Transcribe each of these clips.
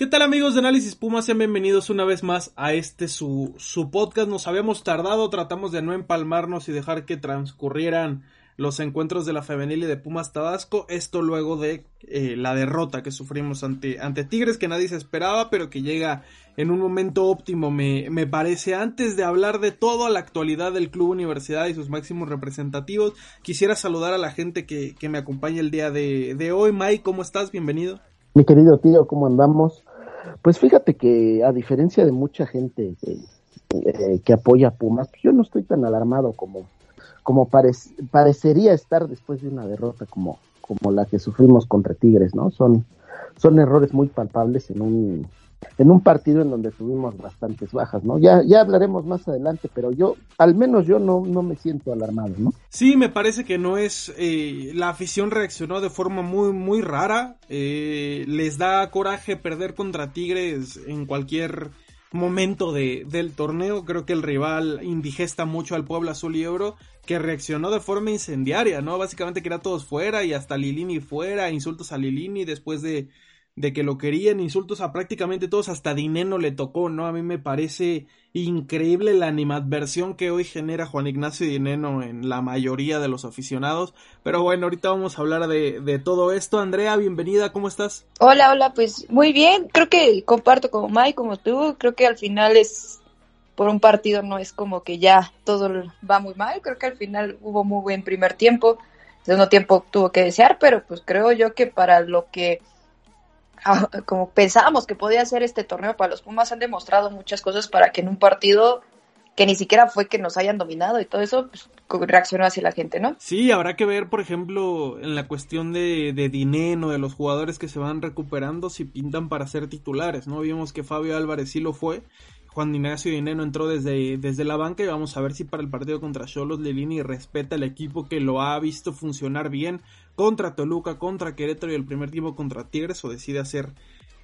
¿Qué tal amigos de Análisis Puma? Sean bienvenidos una vez más a este su, su podcast. Nos habíamos tardado, tratamos de no empalmarnos y dejar que transcurrieran los encuentros de la femenil y de Pumas Tabasco. Esto luego de eh, la derrota que sufrimos ante, ante Tigres, que nadie se esperaba, pero que llega en un momento óptimo, me, me parece. Antes de hablar de toda la actualidad del Club Universidad y sus máximos representativos, quisiera saludar a la gente que, que me acompaña el día de, de hoy. Mike, ¿cómo estás? Bienvenido. Mi querido tío, ¿cómo andamos? Pues fíjate que a diferencia de mucha gente eh, que apoya a Pumas, pues yo no estoy tan alarmado como, como parecería estar después de una derrota como, como la que sufrimos contra Tigres, ¿no? Son, son errores muy palpables en un, en un partido en donde tuvimos bastantes bajas, ¿no? Ya, ya hablaremos más adelante, pero yo, al menos yo no, no me siento alarmado, ¿no? Sí, me parece que no es, eh, la afición reaccionó de forma muy, muy rara, eh, les da coraje perder contra Tigres en cualquier momento de, del torneo, creo que el rival indigesta mucho al pueblo azul y euro, que reaccionó de forma incendiaria, ¿no? Básicamente que era todos fuera y hasta Lilini fuera, insultos a Lilini después de de que lo querían, insultos a prácticamente todos, hasta Dineno le tocó, ¿no? A mí me parece increíble la animadversión que hoy genera Juan Ignacio Dineno en la mayoría de los aficionados. Pero bueno, ahorita vamos a hablar de, de todo esto. Andrea, bienvenida, ¿cómo estás? Hola, hola, pues muy bien. Creo que comparto como Mike, como tú. Creo que al final es por un partido no es como que ya todo va muy mal. Creo que al final hubo muy buen primer tiempo. Segundo tiempo tuvo que desear, pero pues creo yo que para lo que como pensábamos que podía ser este torneo para los Pumas, han demostrado muchas cosas para que en un partido que ni siquiera fue que nos hayan dominado y todo eso, pues, reaccionó hacia la gente, ¿no? Sí, habrá que ver, por ejemplo, en la cuestión de, de dinero, de los jugadores que se van recuperando, si pintan para ser titulares, ¿no? Vimos que Fabio Álvarez sí lo fue, Juan Ignacio Dineno entró desde, desde la banca y vamos a ver si para el partido contra Cholos Lelini respeta el equipo que lo ha visto funcionar bien contra Toluca, contra Querétaro y el primer tiempo contra Tigres o decide hacer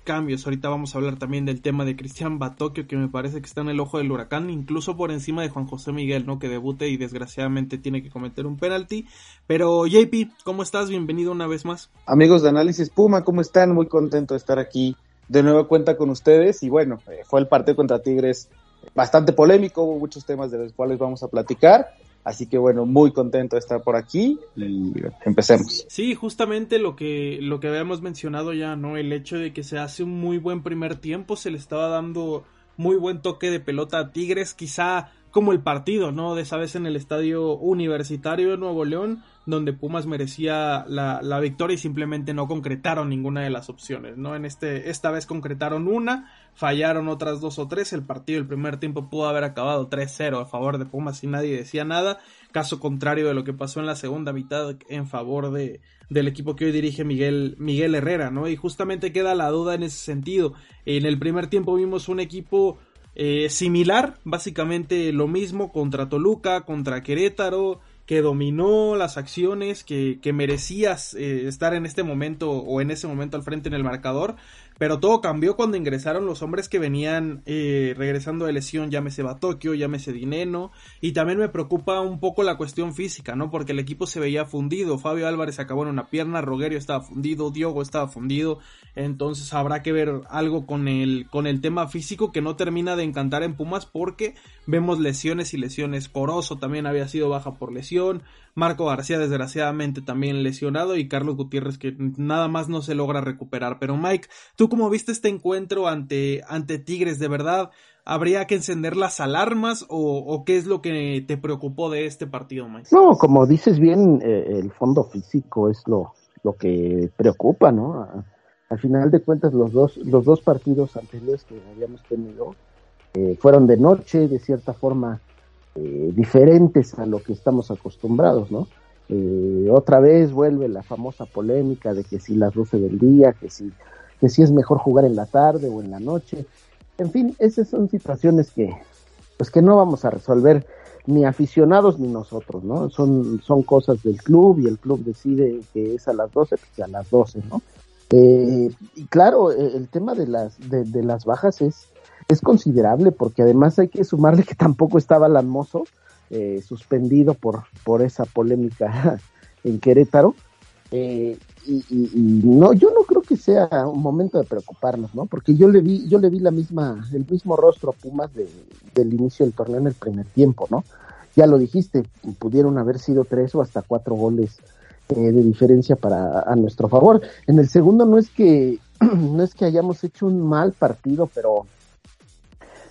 cambios. Ahorita vamos a hablar también del tema de Cristian Batocchio que me parece que está en el ojo del huracán, incluso por encima de Juan José Miguel, ¿no? Que debute y desgraciadamente tiene que cometer un penalti. Pero JP, ¿cómo estás? Bienvenido una vez más. Amigos de Análisis Puma, ¿cómo están? Muy contento de estar aquí de nuevo cuenta con ustedes y bueno, eh, fue el partido contra Tigres bastante polémico, hubo muchos temas de los cuales vamos a platicar. Así que bueno, muy contento de estar por aquí y empecemos. Sí, justamente lo que, lo que habíamos mencionado ya, ¿no? El hecho de que se hace un muy buen primer tiempo, se le estaba dando muy buen toque de pelota a Tigres, quizá como el partido, ¿no? De esa vez en el estadio universitario de Nuevo León, donde Pumas merecía la, la, victoria y simplemente no concretaron ninguna de las opciones, ¿no? En este, esta vez concretaron una, fallaron otras dos o tres, el partido el primer tiempo pudo haber acabado 3-0 a favor de Pumas y nadie decía nada, caso contrario de lo que pasó en la segunda mitad en favor de, del equipo que hoy dirige Miguel, Miguel Herrera, ¿no? Y justamente queda la duda en ese sentido. En el primer tiempo vimos un equipo eh, similar, básicamente lo mismo contra Toluca, contra Querétaro, que dominó las acciones, que, que merecías eh, estar en este momento o en ese momento al frente en el marcador, pero todo cambió cuando ingresaron los hombres que venían eh, regresando de lesión, llámese Batokio, llámese Dineno, y también me preocupa un poco la cuestión física, ¿no? Porque el equipo se veía fundido, Fabio Álvarez acabó en una pierna, Rogerio estaba fundido, Diogo estaba fundido, entonces habrá que ver algo con el, con el tema físico que no termina de encantar en Pumas porque vemos lesiones y lesiones, Corozo también había sido baja por lesión, Marco García desgraciadamente también lesionado y Carlos Gutiérrez que nada más no se logra recuperar. Pero Mike, ¿tú cómo viste este encuentro ante, ante Tigres? ¿De verdad habría que encender las alarmas o, qué es lo que te preocupó de este partido, Mike? No, como dices bien, eh, el fondo físico es lo, lo que preocupa, ¿no? al final de cuentas los dos, los dos partidos anteriores que habíamos tenido eh, fueron de noche, de cierta forma eh, diferentes a lo que estamos acostumbrados, ¿no? Eh, otra vez vuelve la famosa polémica de que si las 12 del día, que si, que si es mejor jugar en la tarde o en la noche. En fin, esas son situaciones que, pues que no vamos a resolver ni aficionados ni nosotros, ¿no? Son, son cosas del club y el club decide que es a las 12, pues a las 12, ¿no? Eh, y claro, el tema de las, de, de las bajas es, es considerable porque además hay que sumarle que tampoco estaba Lanmoso eh, suspendido por, por esa polémica en Querétaro. Eh, y, no, yo no creo que sea un momento de preocuparnos, ¿no? Porque yo le vi, yo le vi la misma, el mismo rostro a Pumas del inicio del torneo en el primer tiempo, ¿no? Ya lo dijiste, pudieron haber sido tres o hasta cuatro goles eh, de diferencia para a nuestro favor. En el segundo no es que no es que hayamos hecho un mal partido, pero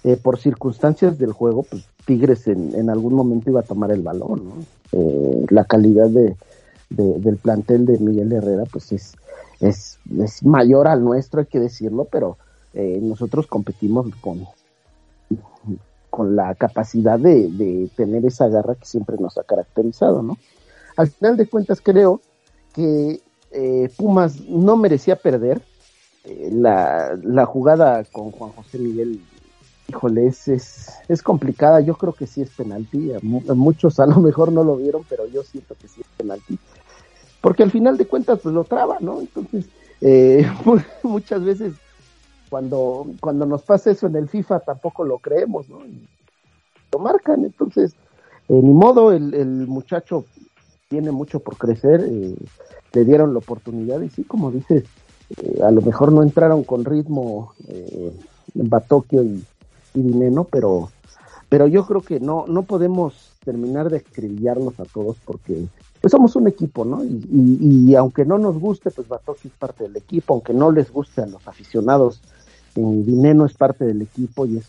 eh, por circunstancias del juego, pues Tigres en, en, algún momento iba a tomar el balón, ¿no? Eh, la calidad de, del plantel de Miguel Herrera, pues es, es, es mayor al nuestro, hay que decirlo, pero eh, nosotros competimos con, con la capacidad de, de, tener esa garra que siempre nos ha caracterizado, ¿no? Al final de cuentas creo que eh, Pumas no merecía perder. La, la, jugada con Juan José Miguel, híjole, es, es, complicada. Yo creo que sí es penalti. muchos a lo mejor no lo vieron, pero yo siento que sí es penalti porque al final de cuentas pues lo traba, ¿no? Entonces, eh, muchas veces cuando, cuando nos pasa eso en el FIFA tampoco lo creemos, ¿no? lo marcan, entonces, eh, ni modo, el, el, muchacho tiene mucho por crecer, eh, le dieron la oportunidad y sí, como dices, a lo mejor no entraron con ritmo en Batokio y, y Dineno, pero, pero yo creo que no, no podemos terminar de escribillarnos a todos porque pues somos un equipo, ¿no? Y, aunque no nos guste, pues Batoki es parte del equipo, aunque no les guste a los aficionados, eh, Dineno es parte del equipo y es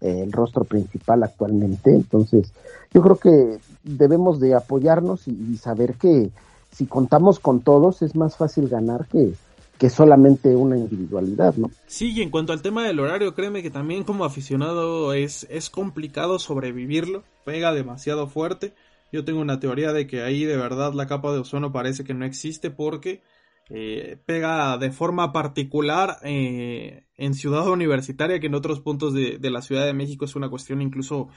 eh, el rostro principal actualmente. Entonces, yo creo que debemos de apoyarnos y, saber que si contamos con todos es más fácil ganar que, que solamente una individualidad, ¿no? Sí, y en cuanto al tema del horario, créeme que también como aficionado es, es complicado sobrevivirlo, pega demasiado fuerte. Yo tengo una teoría de que ahí de verdad la capa de ozono parece que no existe porque eh, pega de forma particular eh, en Ciudad Universitaria que en otros puntos de, de, la Ciudad de México es una cuestión incluso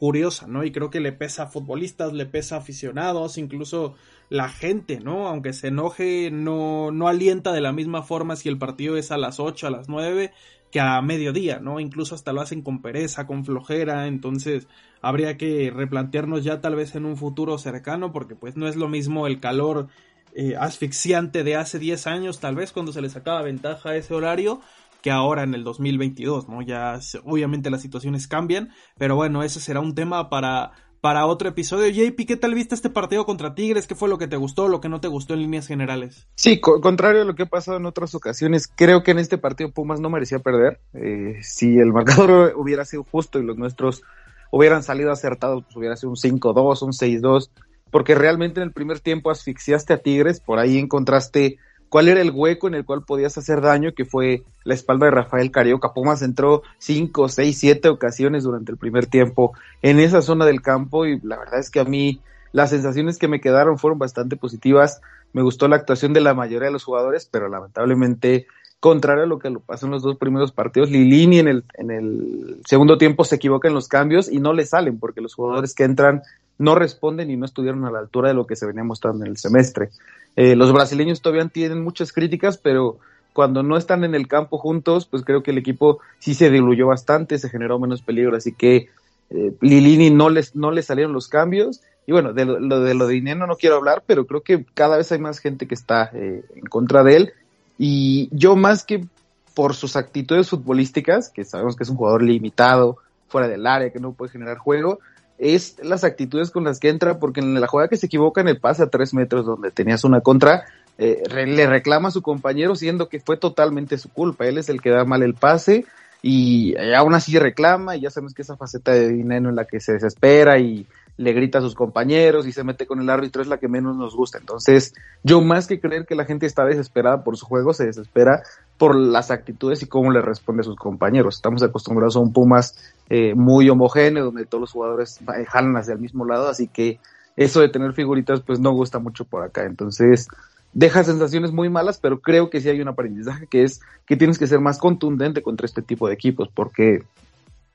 curiosa, ¿no? Y creo que le pesa a futbolistas, le pesa a aficionados, incluso la gente, ¿no? Aunque se enoje, no, no alienta de la misma forma si el partido es a las 8, a las 9, que a mediodía, ¿no? Incluso hasta lo hacen con pereza, con flojera, entonces habría que replantearnos ya tal vez en un futuro cercano, porque pues no es lo mismo el calor eh, asfixiante de hace 10 años, tal vez cuando se le sacaba ventaja ese horario, que ahora en el 2022, ¿no? Ya obviamente las situaciones cambian, pero bueno, ese será un tema para para otro episodio. JP, ¿qué tal viste este partido contra Tigres? ¿Qué fue lo que te gustó, lo que no te gustó en líneas generales? Sí, contrario a lo que ha pasado en otras ocasiones, creo que en este partido Pumas no merecía perder. Eh, si el marcador hubiera sido justo y los nuestros hubieran salido acertados, pues hubiera sido un 5-2, un 6-2, porque realmente en el primer tiempo asfixiaste a Tigres, por ahí encontraste cuál era el hueco en el cual podías hacer daño, que fue la espalda de Rafael Carioca. Pumas entró cinco, seis, siete ocasiones durante el primer tiempo en esa zona del campo y la verdad es que a mí las sensaciones que me quedaron fueron bastante positivas. Me gustó la actuación de la mayoría de los jugadores, pero lamentablemente, contrario a lo que pasó en los dos primeros partidos, Lilini en el, en el segundo tiempo se equivoca en los cambios y no le salen porque los jugadores que entran no responden y no estuvieron a la altura de lo que se venía mostrando en el semestre. Eh, los brasileños todavía tienen muchas críticas, pero cuando no están en el campo juntos, pues creo que el equipo sí se diluyó bastante, se generó menos peligro, así que eh, Lilini no les, no le salieron los cambios. Y bueno, de lo, de lo de dinero no quiero hablar, pero creo que cada vez hay más gente que está eh, en contra de él. Y yo más que por sus actitudes futbolísticas, que sabemos que es un jugador limitado, fuera del área, que no puede generar juego, es las actitudes con las que entra, porque en la jugada que se equivoca en el pase a tres metros donde tenías una contra, eh, le reclama a su compañero siendo que fue totalmente su culpa, él es el que da mal el pase y aún así reclama y ya sabemos que esa faceta de dinero en la que se desespera y le grita a sus compañeros y se mete con el árbitro es la que menos nos gusta. Entonces, yo más que creer que la gente está desesperada por su juego, se desespera por las actitudes y cómo le responde a sus compañeros. Estamos acostumbrados a un Pumas eh, muy homogéneo, donde todos los jugadores jalan hacia el mismo lado, así que eso de tener figuritas pues no gusta mucho por acá. Entonces, deja sensaciones muy malas, pero creo que sí hay un aprendizaje que es que tienes que ser más contundente contra este tipo de equipos, porque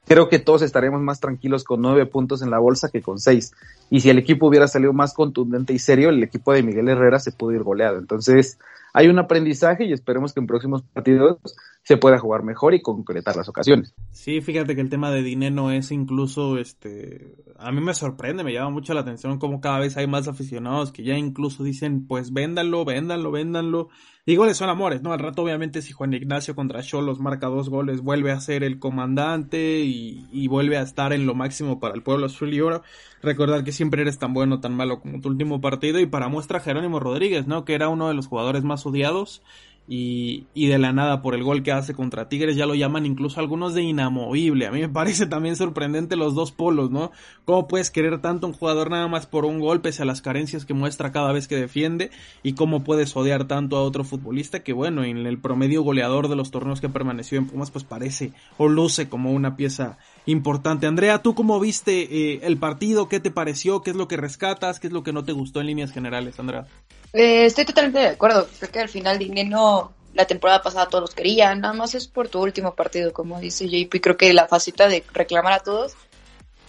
creo que todos estaremos más tranquilos con nueve puntos en la bolsa que con seis. Y si el equipo hubiera salido más contundente y serio, el equipo de Miguel Herrera se pudo ir goleado. Entonces, hay un aprendizaje y esperemos que en próximos partidos se pueda jugar mejor y concretar las ocasiones. Sí, fíjate que el tema de dinero es incluso, este, a mí me sorprende, me llama mucho la atención como cada vez hay más aficionados que ya incluso dicen, pues véndanlo, véndanlo, véndanlo. Y goles son amores, ¿no? Al rato obviamente si Juan Ignacio contra Cholos marca dos goles, vuelve a ser el comandante y, y vuelve a estar en lo máximo para el pueblo azul y oro. Recordar que siempre eres tan bueno, tan malo como tu último partido y para muestra Jerónimo Rodríguez, ¿no? Que era uno de los jugadores más odiados y, y, de la nada por el gol que hace contra Tigres ya lo llaman incluso algunos de inamovible. A mí me parece también sorprendente los dos polos, ¿no? ¿Cómo puedes querer tanto un jugador nada más por un gol pese a las carencias que muestra cada vez que defiende? Y cómo puedes odiar tanto a otro futbolista que bueno, en el promedio goleador de los torneos que permaneció en Pumas pues parece o luce como una pieza importante. Andrea, ¿tú cómo viste eh, el partido? ¿Qué te pareció? ¿Qué es lo que rescatas? ¿Qué es lo que no te gustó en líneas generales, Andrea? Eh, estoy totalmente de acuerdo. Creo que al final Dinero la temporada pasada todos los querían. Nada más es por tu último partido, como dice JP. Creo que la faceta de reclamar a todos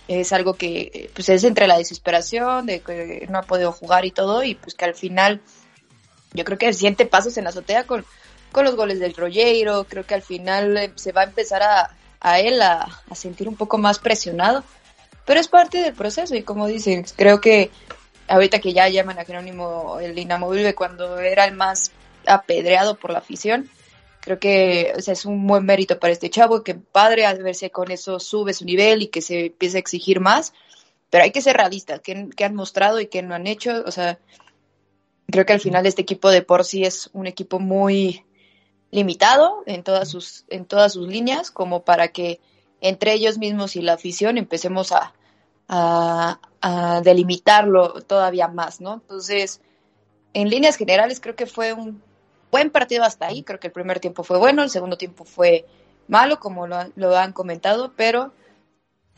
es algo que pues es entre la desesperación de que no ha podido jugar y todo y pues que al final yo creo que siente pasos en la azotea con, con los goles del Rollero. Creo que al final eh, se va a empezar a, a él a, a sentir un poco más presionado. Pero es parte del proceso y como dicen, creo que ahorita que ya llaman a Jerónimo el inamovible cuando era el más apedreado por la afición, creo que o sea, es un buen mérito para este chavo, que padre al verse con eso sube su nivel y que se empiece a exigir más, pero hay que ser realistas, ¿qué, qué han mostrado y qué no han hecho? O sea, creo que al final este equipo de por sí es un equipo muy limitado en todas sus, en todas sus líneas, como para que entre ellos mismos y la afición empecemos a, a, delimitarlo todavía más, ¿no? Entonces, en líneas generales creo que fue un buen partido hasta ahí, creo que el primer tiempo fue bueno, el segundo tiempo fue malo, como lo, lo han comentado, pero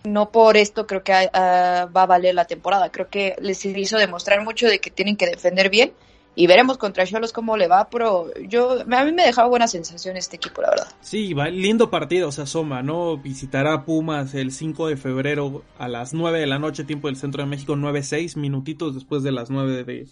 no por esto creo que va a valer la temporada, creo que les hizo demostrar mucho de que tienen que defender bien y veremos contra Cholos cómo le va, pero yo a mí me dejaba buena sensación este equipo, la verdad. Sí, va, lindo partido se asoma, ¿no? Visitará Pumas el 5 de febrero a las 9 de la noche, tiempo del Centro de México, 9-6, minutitos después de las 9 de,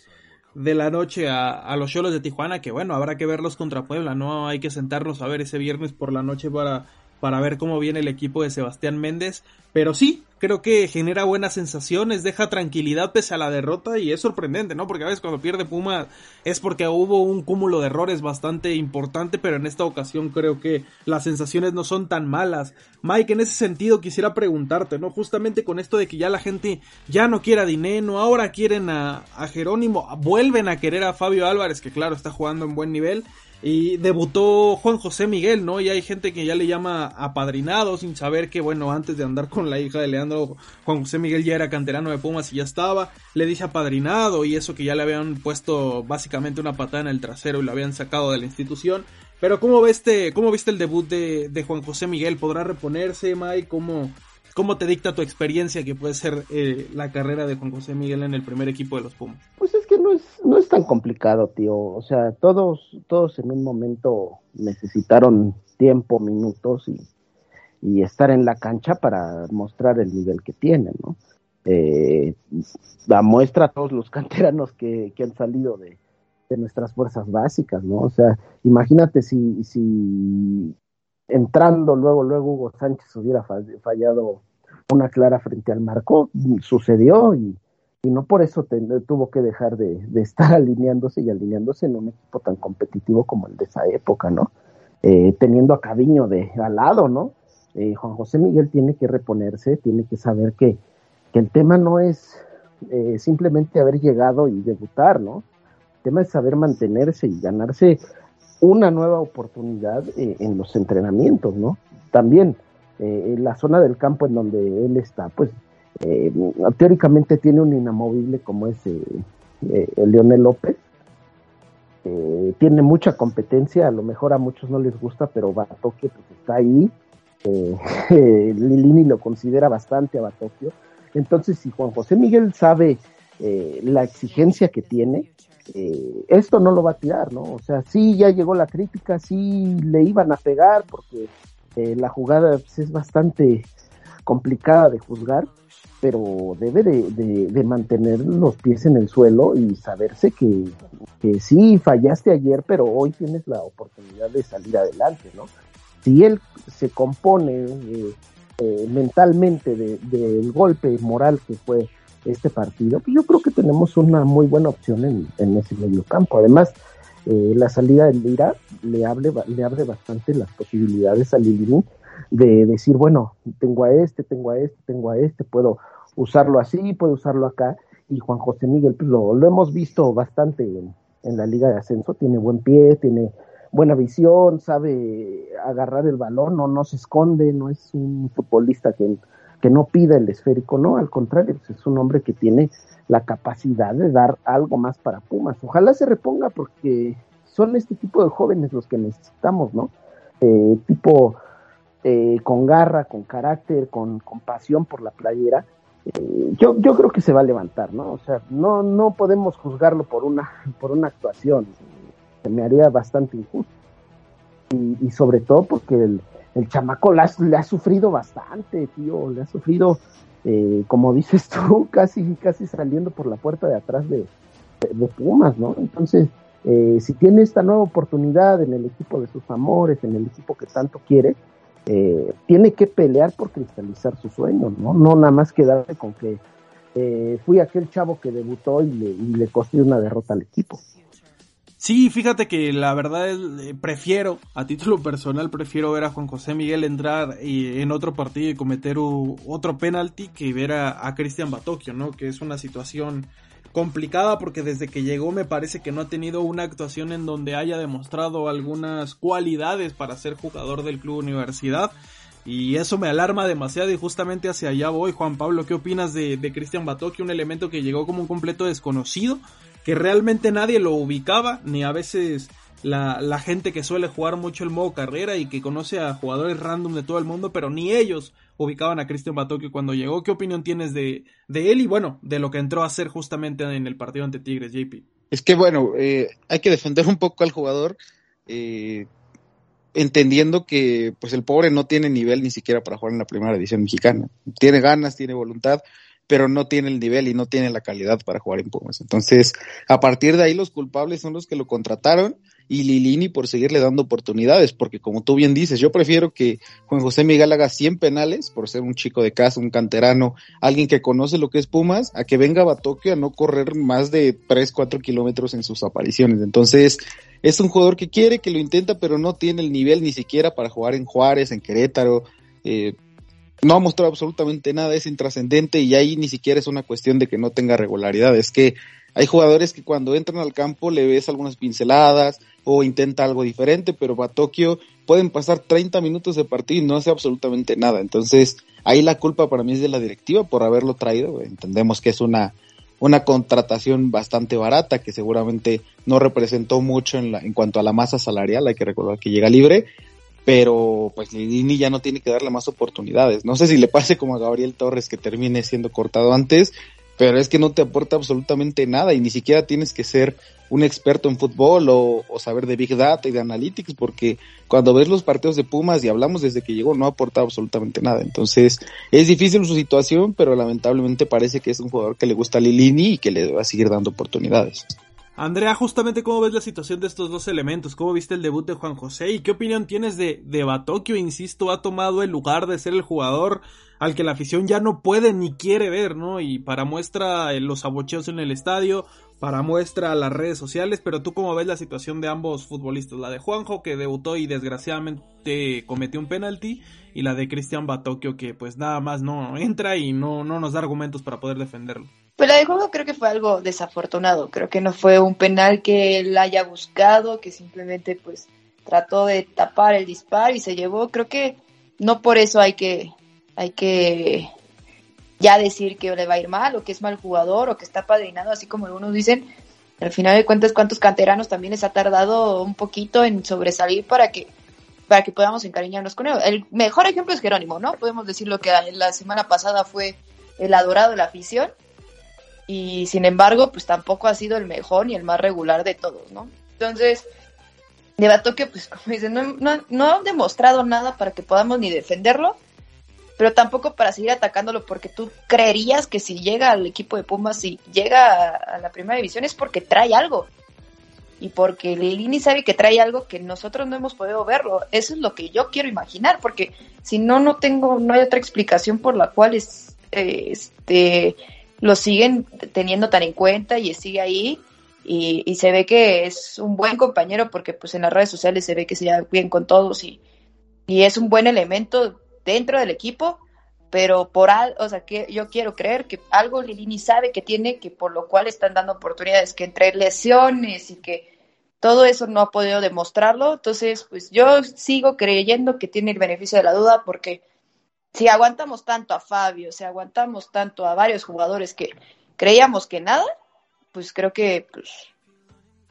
de la noche a, a los Cholos de Tijuana, que bueno, habrá que verlos contra Puebla, ¿no? Hay que sentarnos a ver ese viernes por la noche para para ver cómo viene el equipo de Sebastián Méndez. Pero sí, creo que genera buenas sensaciones, deja tranquilidad pese a la derrota y es sorprendente, ¿no? Porque a veces cuando pierde Puma es porque hubo un cúmulo de errores bastante importante, pero en esta ocasión creo que las sensaciones no son tan malas. Mike, en ese sentido quisiera preguntarte, ¿no? Justamente con esto de que ya la gente ya no quiere a Dineno, ahora quieren a, a Jerónimo, vuelven a querer a Fabio Álvarez, que claro, está jugando en buen nivel. Y debutó Juan José Miguel, ¿no? Y hay gente que ya le llama apadrinado sin saber que, bueno, antes de andar con la hija de Leandro, Juan José Miguel ya era canterano de Pumas y ya estaba. Le dice apadrinado y eso que ya le habían puesto básicamente una patada en el trasero y lo habían sacado de la institución. Pero ¿cómo viste, cómo viste el debut de, de Juan José Miguel? ¿Podrá reponerse, Mike? ¿Cómo, ¿Cómo te dicta tu experiencia que puede ser eh, la carrera de Juan José Miguel en el primer equipo de los Pumas? Pues es no es, no es tan complicado, tío. O sea, todos, todos en un momento necesitaron tiempo, minutos y, y estar en la cancha para mostrar el nivel que tienen, ¿no? Eh, la muestra a todos los canteranos que, que han salido de, de, nuestras fuerzas básicas, ¿no? O sea, imagínate si, si entrando luego, luego Hugo Sánchez hubiera fallado una clara frente al marco, sucedió y, y no por eso tuvo que dejar de, estar alineándose y alineándose en un equipo tan competitivo como el de esa época, ¿no? Eh, teniendo a Caviño de al lado, ¿no? Eh, Juan José Miguel tiene que reponerse, tiene que saber que, que el tema no es eh, simplemente haber llegado y debutar, ¿no? El tema es saber mantenerse y ganarse una nueva oportunidad eh, en los entrenamientos, ¿no? También en la zona del campo en donde él está, pues eh, teóricamente tiene un inamovible como es eh, el Leonel López. tiene mucha competencia, a lo mejor a muchos no les gusta, pero Batokio pues está ahí. Lilini lo considera bastante a Batokio. Entonces, si Juan José Miguel sabe la exigencia que tiene, eh, esto no lo va a tirar, ¿no? O sea, sí ya llegó la crítica, sí le iban a pegar porque eh, la jugada pues, es bastante complicada de juzgar, pero debe de, de, de, mantener los pies en el suelo y saberse que, que sí fallaste ayer, pero hoy tienes la oportunidad de salir adelante, ¿no? si él se compone eh, eh, mentalmente del golpe moral que fue este partido, pues yo creo que tenemos una muy buena opción en, ese medio campo. Además, eh, la salida del Lira le abre, le abre bastante las posibilidades a Lilini de decir, bueno, tengo a este, tengo a este, tengo a este, puedo usarlo así, puedo usarlo acá. Y Juan José Miguel, pues lo, lo hemos visto bastante en, en la Liga de Ascenso, tiene buen pie, tiene buena visión, sabe agarrar el balón, no, no se esconde, no es un futbolista que, que no pida el esférico, no, al contrario, pues, es un hombre que tiene la capacidad de dar algo más para Pumas. Ojalá se reponga porque son este tipo de jóvenes los que necesitamos, ¿no? Eh, tipo eh, con garra, con carácter, con, con pasión por la playera. Yo, yo creo que se va a levantar, ¿no? O sea, no, no podemos juzgarlo por una, por una actuación. Se me haría bastante injusto. Y, y sobre todo porque el, el chamaco le ha, sufrido bastante, tío, le ha sufrido, eh, como dices tú, casi, casi saliendo por la puerta de atrás de, de, Pumas, ¿no? Entonces, eh, si tiene esta nueva oportunidad en el equipo de sus amores, en el equipo que tanto quiere, eh, tiene que pelear por cristalizar su sueño, ¿no? No nada más quedarse con que eh, fui aquel chavo que debutó y le, y le costó una derrota al equipo. Sí, fíjate que la verdad eh, prefiero, a título personal, prefiero ver a Juan José Miguel entrar y, en otro partido y cometer otro penalti que ver a, a Cristian Batocchio, ¿no? Que es una situación complicada porque desde que llegó me parece que no ha tenido una actuación en donde haya demostrado algunas cualidades para ser jugador del club universidad. Y eso me alarma demasiado y justamente hacia allá voy. Juan Pablo, ¿qué opinas de, de Cristian Batocchio? Un elemento que llegó como un completo desconocido que realmente nadie lo ubicaba, ni a veces la, la, gente que suele jugar mucho el modo carrera y que conoce a jugadores random de todo el mundo, pero ni ellos ubicaban a Cristian Batocchio cuando llegó. ¿Qué opinión tienes de, de él y bueno, de lo que entró a hacer justamente en el partido ante Tigres, JP? Es que bueno, eh, hay que defender un poco al jugador, eh, entendiendo que pues el pobre no tiene nivel ni siquiera para jugar en la primera división mexicana. Tiene ganas, tiene voluntad, pero no tiene el nivel y no tiene la calidad para jugar en Pumas. Entonces, a partir de ahí los culpables son los que lo contrataron y Lilini por seguirle dando oportunidades, porque como tú bien dices, yo prefiero que Juan José Miguel haga 100 penales por ser un chico de casa, un canterano, alguien que conoce lo que es Pumas, a que venga a Batoque a no correr más de 3, 4 kilómetros en sus apariciones. Entonces, es un jugador que quiere, que lo intenta, pero no tiene el nivel ni siquiera para jugar en Juárez, en Querétaro. Eh, no ha mostrado absolutamente nada, es intrascendente y ahí ni siquiera es una cuestión de que no tenga regularidad, es que hay jugadores que cuando entran al campo le ves algunas pinceladas o intenta algo diferente, pero a Tokio pueden pasar 30 minutos de partido y no hace absolutamente nada. Entonces, ahí la culpa para mí es de la directiva por haberlo traído. Entendemos que es una, una contratación bastante barata que seguramente no representó mucho en, la, en cuanto a la masa salarial. Hay que recordar que llega libre, pero pues Lidini ya no tiene que darle más oportunidades. No sé si le pase como a Gabriel Torres que termine siendo cortado antes, pero es que no te aporta absolutamente nada y ni siquiera tienes que ser un experto en fútbol o, o, saber de Big Data y de Analytics, porque cuando ves los partidos de Pumas y hablamos desde que llegó, no aporta absolutamente nada. Entonces, es difícil su situación, pero lamentablemente parece que es un jugador que le gusta a Lilini y que le va a seguir dando oportunidades. Andrea, justamente cómo ves la situación de estos dos elementos, cómo viste el debut de Juan José y qué opinión tienes de, de Batokio, insisto, ha tomado el lugar de ser el jugador al que la afición ya no puede ni quiere ver, ¿no? Y para muestra eh, los abocheos en el estadio, para muestra las redes sociales, pero tú cómo ves la situación de ambos futbolistas, la de Juanjo que debutó y desgraciadamente cometió un penalti y la de Cristian Batokio que pues nada más no entra y no, no nos da argumentos para poder defenderlo. Pues la de Juanjo creo que fue algo desafortunado, creo que no fue un penal que él haya buscado, que simplemente pues trató de tapar el disparo y se llevó, creo que no por eso hay que hay que ya decir que le va a ir mal o que es mal jugador o que está padrinado, así como algunos dicen. Al final de cuentas, cuántos canteranos también les ha tardado un poquito en sobresalir para que para que podamos encariñarnos con él. El mejor ejemplo es Jerónimo, ¿no? Podemos decir lo que la semana pasada fue el adorado de la afición y sin embargo, pues tampoco ha sido el mejor ni el más regular de todos, ¿no? Entonces, de que, pues como dicen, no, no, no ha demostrado nada para que podamos ni defenderlo, pero tampoco para seguir atacándolo porque tú creerías que si llega al equipo de Pumas, si llega a, a la primera división es porque trae algo. y porque Lilini sabe que trae algo que nosotros no hemos podido verlo. Eso es lo que yo quiero imaginar, porque si no, no tengo, no hay otra explicación por la cual es, este, lo siguen teniendo tan en cuenta y sigue ahí. Y, y, se ve que es un buen compañero porque pues en las redes sociales se ve que se lleva bien con todos y, y es un buen elemento dentro del equipo, pero por algo, o sea, que yo quiero creer que algo Lilini sabe que tiene, que por lo cual están dando oportunidades, que entre lesiones y que todo eso no ha podido demostrarlo, entonces pues yo sigo creyendo que tiene el beneficio de la duda porque si aguantamos tanto a Fabio, si aguantamos tanto a varios jugadores que creíamos que nada, pues creo que, pues,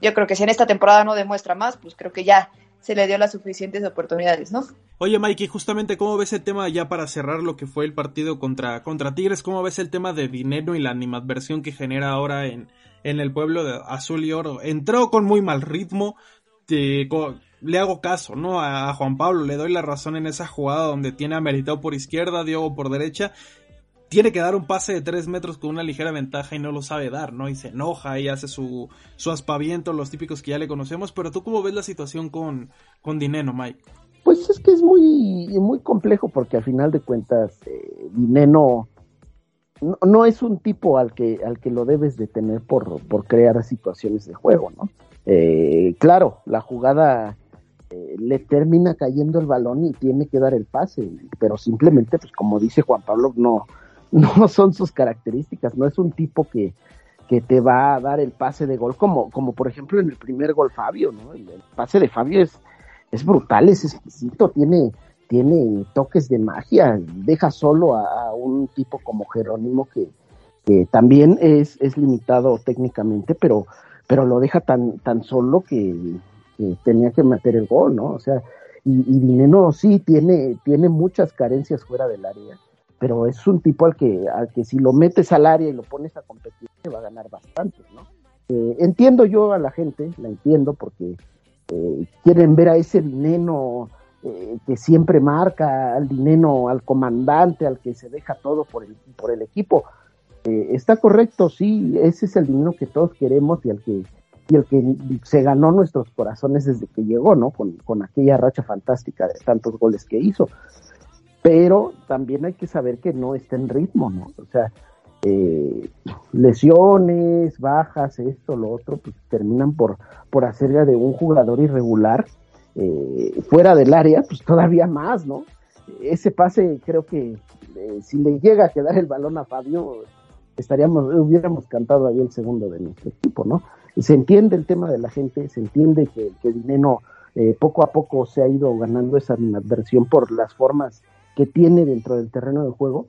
yo creo que si en esta temporada no demuestra más, pues creo que ya se le dio las suficientes oportunidades, ¿no? Oye, Mikey, justamente, ¿cómo ves el tema ya para cerrar lo que fue el partido contra, contra Tigres? ¿Cómo ves el tema de dinero y la animadversión que genera ahora en, en el pueblo de Azul y Oro? Entró con muy mal ritmo, te, le hago caso, ¿no? A, Juan Pablo, le doy la razón en esa jugada donde tiene a Meritao por izquierda, Diego por derecha, tiene que dar un pase de 3 metros con una ligera ventaja y no lo sabe dar, ¿no? Y se enoja y hace su, su aspaviento, los típicos que ya le conocemos. Pero tú, ¿cómo ves la situación con, con Dineno, Mike? Pues es que es muy, muy complejo porque al final de cuentas, eh, Dineno no, es un tipo al que, al que lo debes de tener por, por crear situaciones de juego, ¿no? Eh, claro, la jugada eh, le termina cayendo el balón y tiene que dar el pase, pero simplemente, pues como dice Juan Pablo, no, no son sus características, no es un tipo que, que te va a dar el pase de gol, como, como por ejemplo en el primer gol Fabio, ¿no? El, pase de Fabio es, es brutal, es exquisito, tiene, tiene toques de magia, deja solo a, un tipo como Jerónimo que, que también es, es, limitado técnicamente, pero, pero lo deja tan, tan solo que, que, tenía que meter el gol, ¿no? O sea, y, y Dineno sí tiene, tiene muchas carencias fuera del área pero es un tipo al que, al que si lo metes al área y lo pones a competir, te va a ganar bastante, ¿no? Eh, entiendo yo a la gente, la entiendo, porque eh, quieren ver a ese dinero eh, que siempre marca, al dinero, al comandante, al que se deja todo por el, por el equipo. Está correcto, sí, ese es el dinero que todos queremos y al que y el que se ganó nuestros corazones desde que llegó, ¿no? Con, con aquella racha fantástica de tantos goles que hizo pero también hay que saber que no está en ritmo, ¿no? O sea, eh, lesiones, bajas, esto, lo otro, pues terminan por, por hacerle de un jugador irregular eh, fuera del área, pues todavía más, ¿no? Ese pase creo que eh, si le llega a quedar el balón a Fabio, estaríamos, hubiéramos cantado ahí el segundo de nuestro equipo, ¿no? Se entiende el tema de la gente, se entiende que, que Dineno eh, poco a poco se ha ido ganando esa animadversión por las formas que tiene dentro del terreno de juego,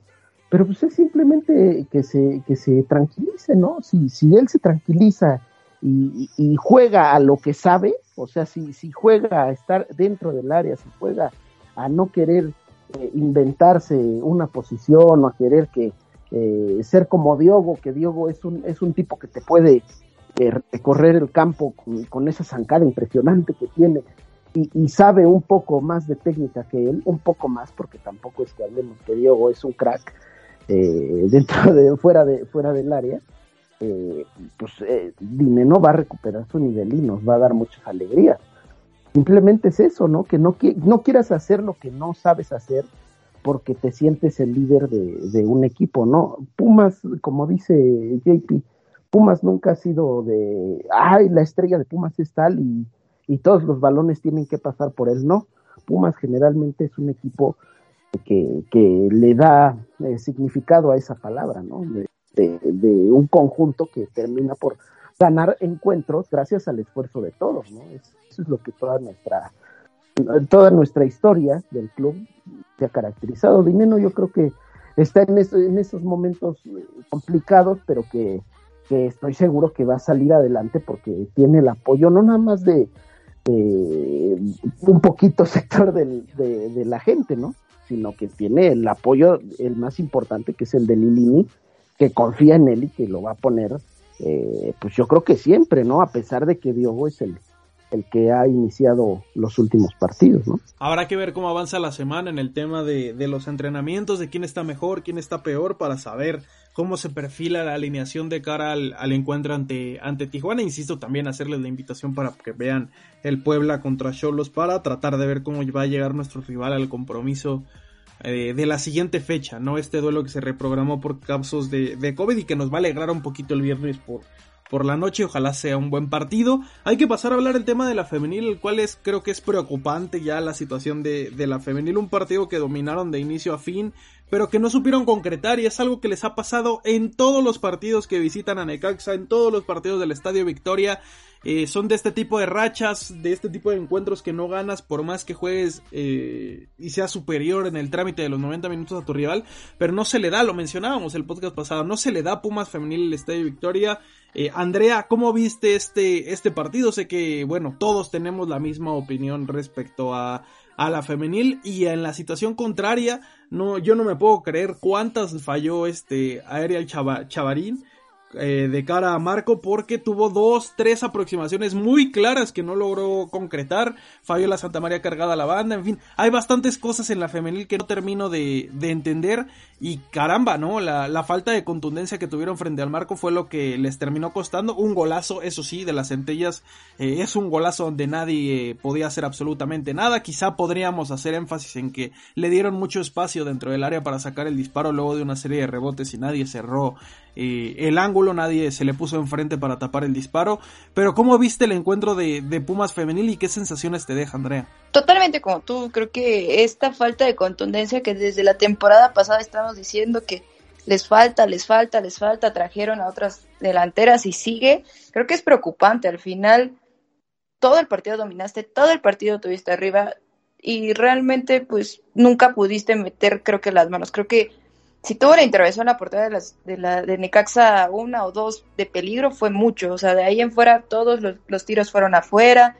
pero pues es simplemente que se, que se tranquilice, ¿no? Si, si él se tranquiliza y, juega a lo que sabe, o sea, si, si juega a estar dentro del área, si juega a no querer eh, inventarse una posición o a querer que eh, ser como Diogo, que Diogo es un, es un tipo que te puede eh, recorrer el campo con, con esa zancada impresionante que tiene, y, sabe un poco más de técnica que él, un poco más, porque tampoco es que hablemos que Diego es un crack eh, dentro de fuera de fuera del área, eh, pues eh, Dineno va a recuperar su nivel y nos va a dar muchas alegrías. Simplemente es eso, ¿no? Que no, no quieras hacer lo que no sabes hacer porque te sientes el líder de, de un equipo, ¿no? Pumas, como dice JP, Pumas nunca ha sido de, ay, la estrella de Pumas es tal y y todos los balones tienen que pasar por él, no. Pumas generalmente es un equipo que, que le da eh, significado a esa palabra, ¿no? De, de, un conjunto que termina por ganar encuentros gracias al esfuerzo de todos, ¿no? Eso es lo que toda nuestra toda nuestra historia del club se ha caracterizado. Dinero yo creo que está en, eso, en esos momentos complicados, pero que, que estoy seguro que va a salir adelante porque tiene el apoyo no nada más de, eh, un poquito sector del, de, la gente, ¿no? Sino que tiene el apoyo, el más importante, que es el de Lilini, que confía en él y que lo va a poner, eh, pues yo creo que siempre, ¿no? A pesar de que Diogo es el, el que ha iniciado los últimos partidos, ¿no? Habrá que ver cómo avanza la semana en el tema de, de los entrenamientos, de quién está mejor, quién está peor, para saber cómo se perfila la alineación de cara al, encuentro ante, ante Tijuana. Insisto, también hacerles la invitación para que vean el Puebla contra Cholos para tratar de ver cómo va a llegar nuestro rival al compromiso eh, de la siguiente fecha, ¿no? Este duelo que se reprogramó por casos de, de COVID y que nos va a alegrar un poquito el viernes por, por la noche, ojalá sea un buen partido. Hay que pasar a hablar el tema de la femenil, el cual es creo que es preocupante ya la situación de, de la femenil, un partido que dominaron de inicio a fin, pero que no supieron concretar y es algo que les ha pasado en todos los partidos que visitan a Necaxa, en todos los partidos del Estadio Victoria. Eh, son de este tipo de rachas, de este tipo de encuentros que no ganas por más que juegues eh, y seas superior en el trámite de los 90 minutos a tu rival, pero no se le da, lo mencionábamos el podcast pasado, no se le da Pumas Femenil el Estadio Victoria. Eh, Andrea, ¿cómo viste este, este partido? Sé que, bueno, todos tenemos la misma opinión respecto a, a la femenil y en la situación contraria, no, yo no me puedo creer cuántas falló este Aerial Chavarín. Eh, de cara a Marco porque tuvo dos, tres aproximaciones muy claras que no logró concretar. Falló la Santa María cargada a la banda, en fin, hay bastantes cosas en la femenil que no termino de, de entender y caramba, ¿no? La, la, falta de contundencia que tuvieron frente al Marco fue lo que les terminó costando. Un golazo, eso sí, de las centellas, eh, es un golazo donde nadie podía hacer absolutamente nada. Quizá podríamos hacer énfasis en que le dieron mucho espacio dentro del área para sacar el disparo luego de una serie de rebotes y nadie cerró eh, el ángulo, nadie se le puso enfrente para tapar el disparo. Pero ¿cómo viste el encuentro de, de, Pumas femenil y qué sensaciones te deja, Andrea? Totalmente como tú, creo que esta falta de contundencia que desde la temporada pasada estamos diciendo que les falta, les falta, les falta, trajeron a otras delanteras y sigue, creo que es preocupante. Al final, todo el partido dominaste, todo el partido tuviste arriba y realmente pues nunca pudiste meter creo que las manos. Creo que si tuvo la intervención en la portería de, las, de, la, de Necaxa una o dos de peligro, fue mucho. O sea, de ahí en fuera todos los, tiros fueron afuera,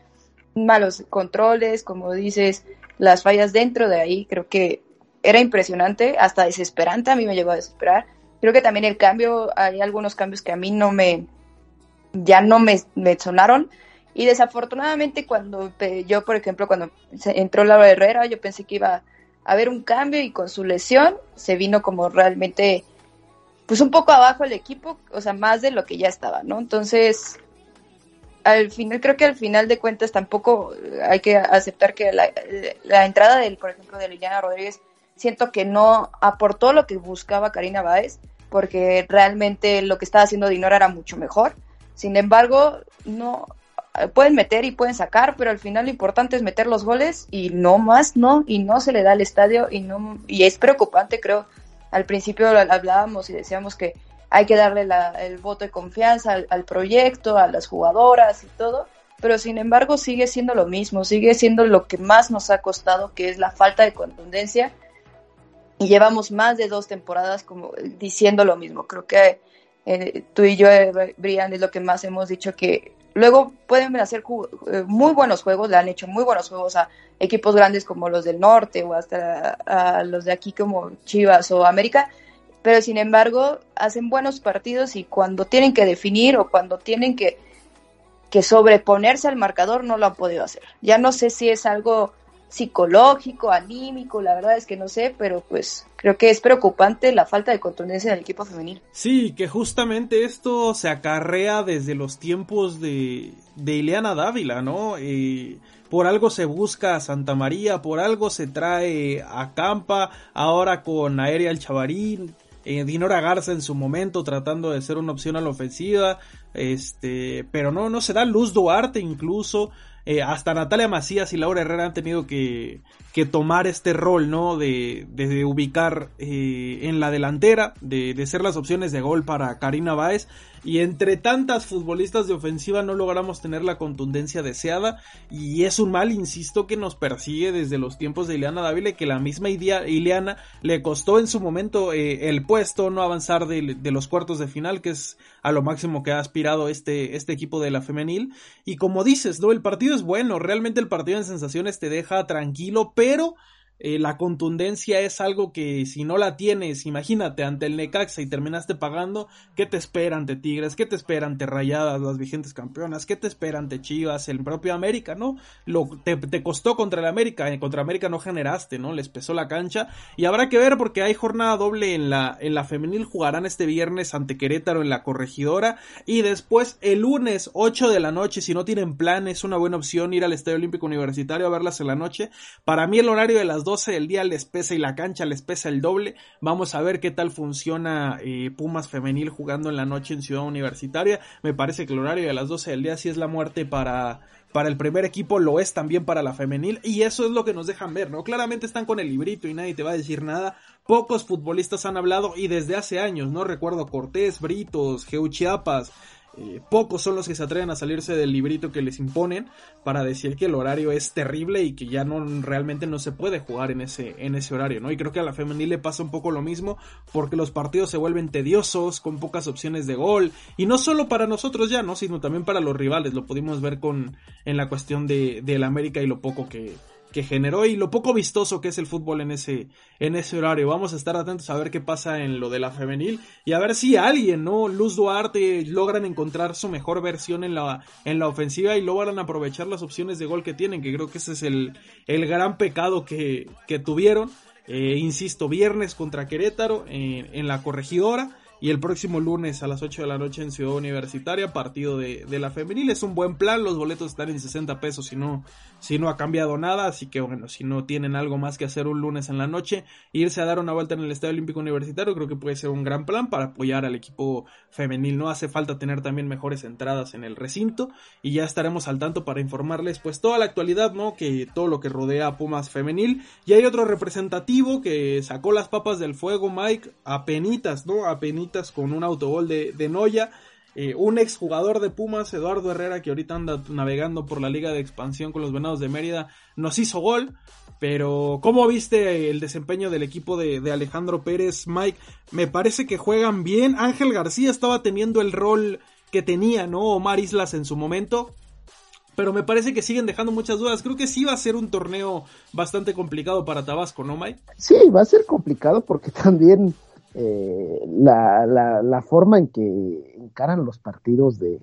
malos controles, como dices, las fallas dentro de ahí, creo que era impresionante, hasta desesperante, a mí me llegó a desesperar. Creo que también el cambio, hay algunos cambios que a mí no me, ya no me, me sonaron. Y desafortunadamente cuando yo, por ejemplo, cuando entró Laura Herrera, yo pensé que iba haber un cambio y con su lesión se vino como realmente pues un poco abajo el equipo, o sea, más de lo que ya estaba, ¿no? Entonces, al final, creo que al final de cuentas tampoco hay que aceptar que la, entrada del, por ejemplo, de Liliana Rodríguez, siento que no aportó lo que buscaba Karina Báez, porque realmente lo que estaba haciendo Dinora era mucho mejor. Sin embargo, no, pueden meter y pueden sacar, pero al final lo importante es meter los goles y no más, no, y no se le da al estadio y no, y es preocupante, creo. Al principio hablábamos y decíamos que hay que darle el voto de confianza al, proyecto, a las jugadoras y todo, pero sin embargo sigue siendo lo mismo, sigue siendo lo que más nos ha costado, que es la falta de contundencia. Y llevamos más de dos temporadas como diciendo lo mismo. Creo que eh, tú y yo, eh, Brian, es lo que más hemos dicho que Luego pueden hacer eh, muy buenos juegos, le han hecho muy buenos juegos a equipos grandes como los del norte o hasta a los de aquí como Chivas o América, pero sin embargo hacen buenos partidos y cuando tienen que definir o cuando tienen que, que sobreponerse al marcador no lo han podido hacer. Ya no sé si es algo psicológico, anímico, la verdad es que no sé, pero pues creo que es preocupante la falta de contundencia del equipo femenil. Sí, que justamente esto se acarrea desde los tiempos de, de Ileana Dávila, ¿no? Eh, por algo se busca a Santa María, por algo se trae a Campa, ahora con Aérea el Chavarín, eh, Dinora Garza en su momento tratando de ser una opción a la ofensiva, este, pero no, no se da Luz Duarte incluso, eh, hasta Natalia Macías y Laura Herrera han tenido que, que tomar este rol, ¿no? De, de ubicar eh, en la delantera, de, de, ser las opciones de gol para Karina Báez. Y entre tantas futbolistas de ofensiva no logramos tener la contundencia deseada. Y es un mal, insisto, que nos persigue desde los tiempos de Ileana Dávila, que la misma Ileana le costó en su momento eh, el puesto, no avanzar de, los cuartos de final, que es a lo máximo que ha aspirado este, este equipo de la femenil. Y como dices, ¿no? El partido es bueno, realmente el partido en sensaciones te deja tranquilo, pero eh, la contundencia es algo que si no la tienes, imagínate, ante el Necaxa y terminaste pagando, ¿qué te espera ante Tigres? ¿Qué te espera ante Rayadas, las vigentes campeonas? ¿Qué te espera ante Chivas, el propio América, no? Lo, te, te costó contra el América, eh, contra América no generaste, ¿no? Les pesó la cancha y habrá que ver porque hay jornada doble en la, en la femenil, jugarán este viernes ante Querétaro en la corregidora y después el lunes 8 de la noche, si no tienen plan, es una buena opción ir al Estadio Olímpico Universitario a verlas en la noche. Para mí el horario de las 12 del día les pesa y la cancha les pesa el doble. Vamos a ver qué tal funciona eh, Pumas femenil jugando en la noche en Ciudad Universitaria. Me parece que el horario de las 12 del día sí es la muerte para, para el primer equipo, lo es también para la femenil y eso es lo que nos dejan ver, ¿no? Claramente están con el librito y nadie te va a decir nada. Pocos futbolistas han hablado y desde hace años, ¿no? Recuerdo Cortés, Britos, Geuchiapas, eh, pocos son los que se atreven a salirse del librito que les imponen para decir que el horario es terrible y que ya no realmente no se puede jugar en ese en ese horario, ¿no? Y creo que a la femenil le pasa un poco lo mismo porque los partidos se vuelven tediosos con pocas opciones de gol y no solo para nosotros ya, ¿no? Sino también para los rivales, lo pudimos ver con en la cuestión de del América y lo poco que que generó y lo poco vistoso que es el fútbol en ese, en ese horario. Vamos a estar atentos a ver qué pasa en lo de la femenil y a ver si alguien, ¿no? Luz Duarte logran encontrar su mejor versión en la, en la ofensiva y logran aprovechar las opciones de gol que tienen, que creo que ese es el, el gran pecado que, que tuvieron. Eh, insisto, viernes contra Querétaro en, en la corregidora y el próximo lunes a las 8 de la noche en Ciudad Universitaria, partido de, de, la femenil. Es un buen plan, los boletos están en 60 pesos si no, si no ha cambiado nada, así que bueno, si no tienen algo más que hacer un lunes en la noche, irse a dar una vuelta en el Estadio Olímpico Universitario creo que puede ser un gran plan para apoyar al equipo femenil. No hace falta tener también mejores entradas en el recinto y ya estaremos al tanto para informarles pues toda la actualidad, ¿no? Que todo lo que rodea a Pumas femenil. Y hay otro representativo que sacó las papas del fuego, Mike, a penitas, ¿no? A penitas con un autogol de, de Noya. Eh, un exjugador de Pumas, Eduardo Herrera, que ahorita anda navegando por la Liga de Expansión con los Venados de Mérida, nos hizo gol. Pero, ¿cómo viste el desempeño del equipo de, de, Alejandro Pérez, Mike? Me parece que juegan bien. Ángel García estaba teniendo el rol que tenía, ¿no? Omar Islas en su momento. Pero me parece que siguen dejando muchas dudas. Creo que sí va a ser un torneo bastante complicado para Tabasco, ¿no, Mike? Sí, va a ser complicado porque también eh, la, la, la, forma en que encaran los partidos de,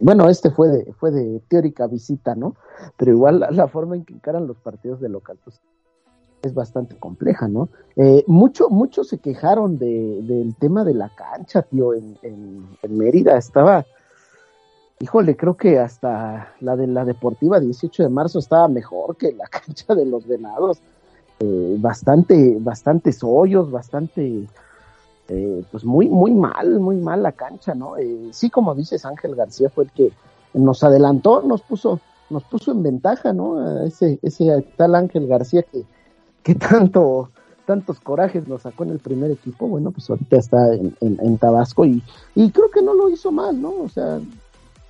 bueno, este fue de, fue de teórica visita, ¿no? Pero igual la, la, forma en que encaran los partidos de local pues, es bastante compleja, ¿no? Eh, mucho, muchos se quejaron de, del tema de la cancha, tío, en, en, en, Mérida estaba, híjole, creo que hasta la de la Deportiva 18 de marzo estaba mejor que la cancha de los Venados eh, bastante, bastantes hoyos, bastante, eh, pues muy, muy mal, muy mal la cancha, ¿no? Eh, sí, como dices, Ángel García fue el que nos adelantó, nos puso, nos puso en ventaja, ¿no? Ese, ese tal Ángel García que, que tanto, tantos corajes nos sacó en el primer equipo, bueno, pues ahorita está en, en, Tabasco y, y creo que no lo hizo mal, ¿no? O sea,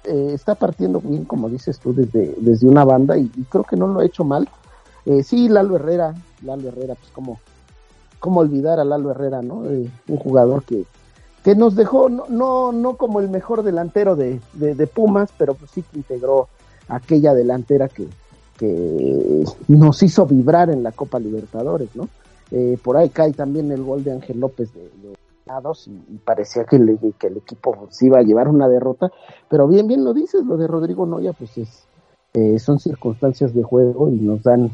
eh, está partiendo bien, como dices tú, desde, desde una banda y creo que no lo ha hecho mal. Eh, sí, Lalo Herrera, Lalo Herrera, pues como, olvidar a Lalo Herrera, ¿no? Eh, un jugador que, que nos dejó, no, no, no como el mejor delantero de, de, de, Pumas, pero pues sí que integró aquella delantera que, que nos hizo vibrar en la Copa Libertadores, ¿no? Eh, por ahí cae también el gol de Ángel López de, de y, y, parecía que, que el equipo se iba a llevar una derrota, pero bien, bien lo dices, lo de Rodrigo Noya, pues es, eh, son circunstancias de juego y nos dan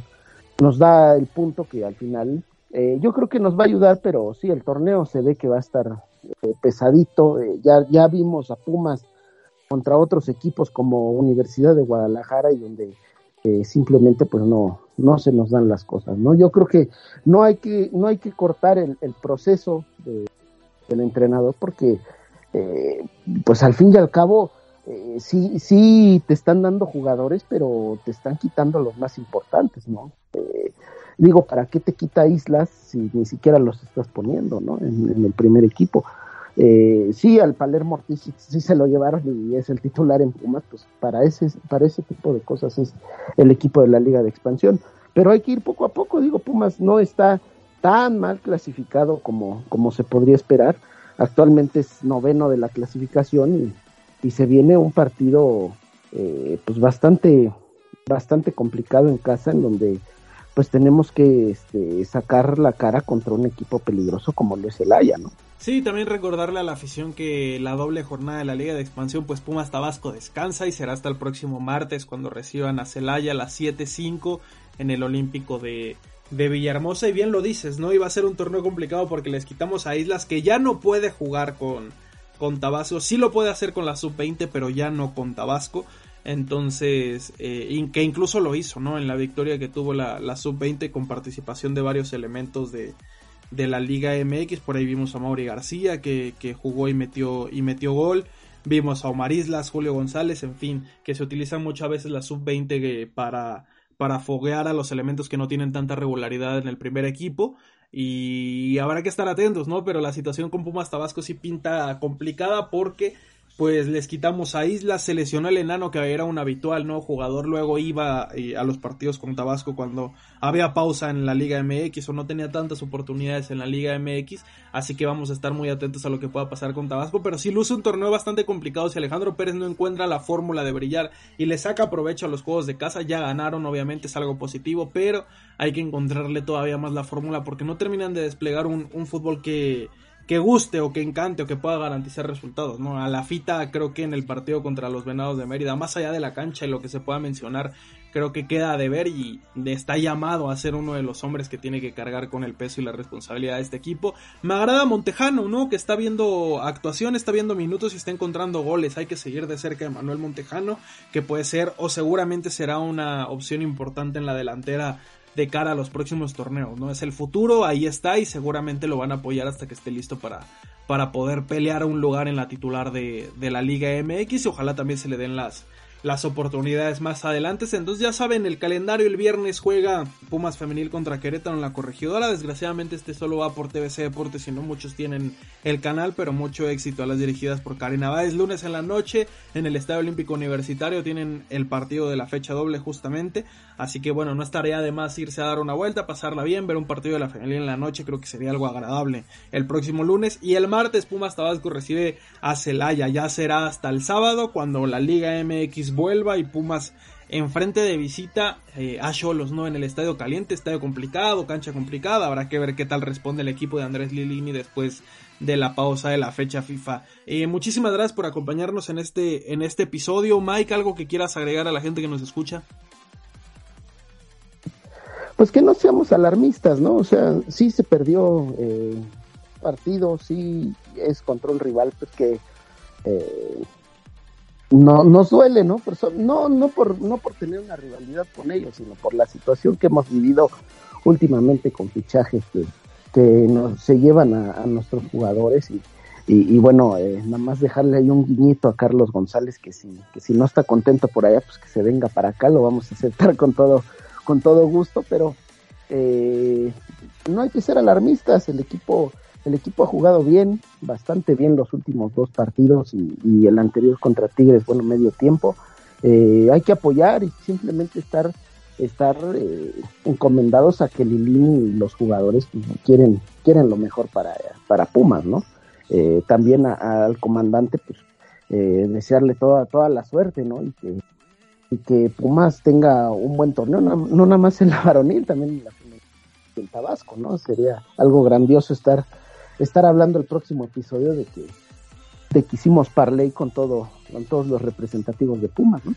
nos da el punto que al final eh, yo creo que nos va a ayudar, pero sí, el torneo se ve que va a estar eh, pesadito. Eh, ya, ya vimos a Pumas contra otros equipos como Universidad de Guadalajara y donde simplemente pues no, no se nos dan las cosas, ¿no? Yo creo que no hay que, no hay que cortar el, el proceso de, del entrenador porque pues al fin y al cabo eh, sí, sí te están dando jugadores, pero te están quitando los más importantes, ¿no? Eh, digo, ¿para qué te quita Islas si ni siquiera los estás poniendo, ¿no? En, el primer equipo. Eh, sí, al Palermo Ortiz sí, sí, se lo llevaron y es el titular en Pumas, pues para ese, para ese tipo de cosas es el equipo de la Liga de Expansión. Pero hay que ir poco a poco, digo, Pumas no está tan mal clasificado como, como se podría esperar. Actualmente es noveno de la clasificación y y se viene un partido eh, pues bastante bastante complicado en casa en donde pues tenemos que este, sacar la cara contra un equipo peligroso como lo es el ¿no? Sí, también recordarle a la afición que la doble jornada de la Liga de Expansión, pues Pumas Tabasco descansa y será hasta el próximo martes cuando reciban a Celaya a las 7.05 en el Olímpico de, de Villahermosa. Y bien lo dices, ¿no? Iba a ser un torneo complicado porque les quitamos a Islas que ya no puede jugar con, con Tabasco. Sí lo puede hacer con la sub-20, pero ya no con Tabasco. Entonces, eh, que incluso lo hizo, ¿no? En la victoria que tuvo la, la sub-20 con participación de varios elementos de, de, la Liga MX. Por ahí vimos a Mauri García que, que, jugó y metió, y metió gol. Vimos a Omar Islas, Julio González, en fin, que se utilizan muchas veces la sub-20 para, para foguear a los elementos que no tienen tanta regularidad en el primer equipo. Y habrá que estar atentos, ¿no? Pero la situación con Pumas Tabasco sí pinta complicada porque pues les quitamos a Isla, se lesionó el enano que era un habitual, ¿no? Jugador luego iba eh, a los partidos con Tabasco cuando había pausa en la Liga MX o no tenía tantas oportunidades en la Liga MX, así que vamos a estar muy atentos a lo que pueda pasar con Tabasco, pero sí luce un torneo bastante complicado si Alejandro Pérez no encuentra la fórmula de brillar y le saca provecho a los juegos de casa, ya ganaron, obviamente es algo positivo, pero hay que encontrarle todavía más la fórmula porque no terminan de desplegar un, un fútbol que que guste o que encante o que pueda garantizar resultados, ¿no? A la fita creo que en el partido contra los Venados de Mérida, más allá de la cancha y lo que se pueda mencionar, creo que queda de ver y está llamado a ser uno de los hombres que tiene que cargar con el peso y la responsabilidad de este equipo. Me agrada Montejano, ¿no? Que está viendo actuación, está viendo minutos y está encontrando goles. Hay que seguir de cerca de Manuel Montejano, que puede ser o seguramente será una opción importante en la delantera de cara a los próximos torneos, ¿no? Es el futuro, ahí está y seguramente lo van a apoyar hasta que esté listo para, para poder pelear un lugar en la titular de, de la Liga MX y ojalá también se le den las, las oportunidades más adelante. Entonces ya saben, el calendario el viernes juega Pumas Femenil contra Querétaro en la corregidora. Desgraciadamente este solo va por TVC Deportes y no muchos tienen el canal, pero mucho éxito a las dirigidas por Karina Báez. Lunes en la noche en el Estadio Olímpico Universitario tienen el partido de la fecha doble justamente. Así que bueno, no estaría de más irse a dar una vuelta, pasarla bien, ver un partido de la femenil en la noche, creo que sería algo agradable el próximo lunes. Y el martes Pumas Tabasco recibe a Celaya, ya será hasta el sábado cuando la Liga MX vuelva y Pumas enfrente de visita eh, a Cholos, ¿no? En el estadio caliente, estadio complicado, cancha complicada, habrá que ver qué tal responde el equipo de Andrés Lilini después de la pausa de la fecha FIFA. Eh, muchísimas gracias por acompañarnos en este, en este episodio. Mike, algo que quieras agregar a la gente que nos escucha. Pues que no seamos alarmistas, ¿no? O sea, sí se perdió eh, partido, sí es control rival, pues que eh, no nos duele, ¿no? Por no, no por, no por tener una rivalidad con ellos, sino por la situación que hemos vivido últimamente con fichajes que, que nos, se llevan a, nuestros jugadores y, y, bueno, eh, nada más dejarle ahí un guiñito a Carlos González que si, que si no está contento por allá, pues que se venga para acá, lo vamos a aceptar con todo, con todo gusto, pero eh, no hay que ser alarmistas, el equipo el equipo ha jugado bien, bastante bien los últimos dos partidos y, el anterior contra Tigres, bueno, medio tiempo. Eh, hay que apoyar y simplemente estar estar eh, encomendados a que Lilini y los jugadores pues, quieren quieren lo mejor para, para Pumas, ¿no? Eh, también al comandante, pues, desearle toda, toda la suerte, ¿no? Y que, y que Pumas tenga un buen torneo, no, no nada más en la varonil, también en la en Tabasco, ¿no? Sería algo grandioso estar estar hablando el próximo episodio de que, hicimos parley con todo, con todos los representativos de Pumas, ¿no?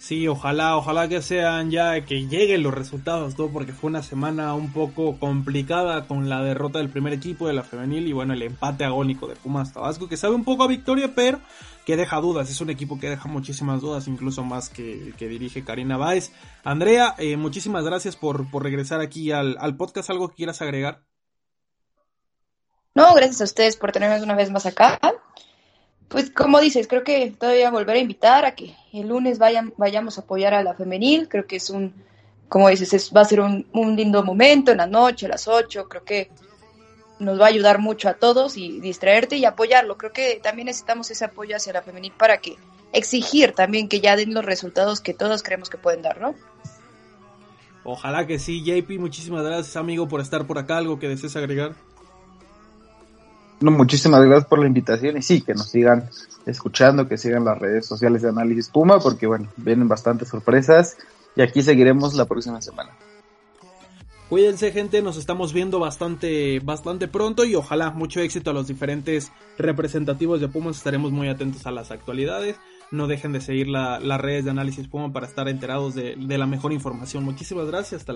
Sí, ojalá, ojalá que sean ya, que lleguen los resultados, todo porque fue una semana un poco complicada con la derrota del primer equipo de la femenil y bueno, el empate agónico de Pumas Tabasco, que sabe un poco a victoria, pero que deja dudas, es un equipo que deja muchísimas dudas, incluso más que que dirige Karina Báez. Andrea, eh, muchísimas gracias por, por regresar aquí al, al podcast, ¿algo que quieras agregar? No, gracias a ustedes por tenernos una vez más acá. Pues como dices, creo que todavía volver a invitar a que el lunes vayan, vayamos a apoyar a la femenil. Creo que es un, como dices, es, va a ser un, lindo momento en la noche, a las 8. Creo que nos va a ayudar mucho a todos y distraerte y apoyarlo. Creo que también necesitamos ese apoyo hacia la femenil para que exigir también que ya den los resultados que todos creemos que pueden dar, ¿no? Ojalá que sí, JP, muchísimas gracias amigo por estar por acá, algo que desees agregar. No, muchísimas gracias por la invitación y sí, que nos sigan escuchando, que sigan las redes sociales de Análisis Puma, porque bueno, vienen bastantes sorpresas. Y aquí seguiremos la próxima semana. Cuídense gente, nos estamos viendo bastante, bastante pronto y ojalá mucho éxito a los diferentes representativos de Pumas. Estaremos muy atentos a las actualidades. No dejen de seguir las redes de análisis Puma para estar enterados de, de la mejor información. Muchísimas gracias. Hasta la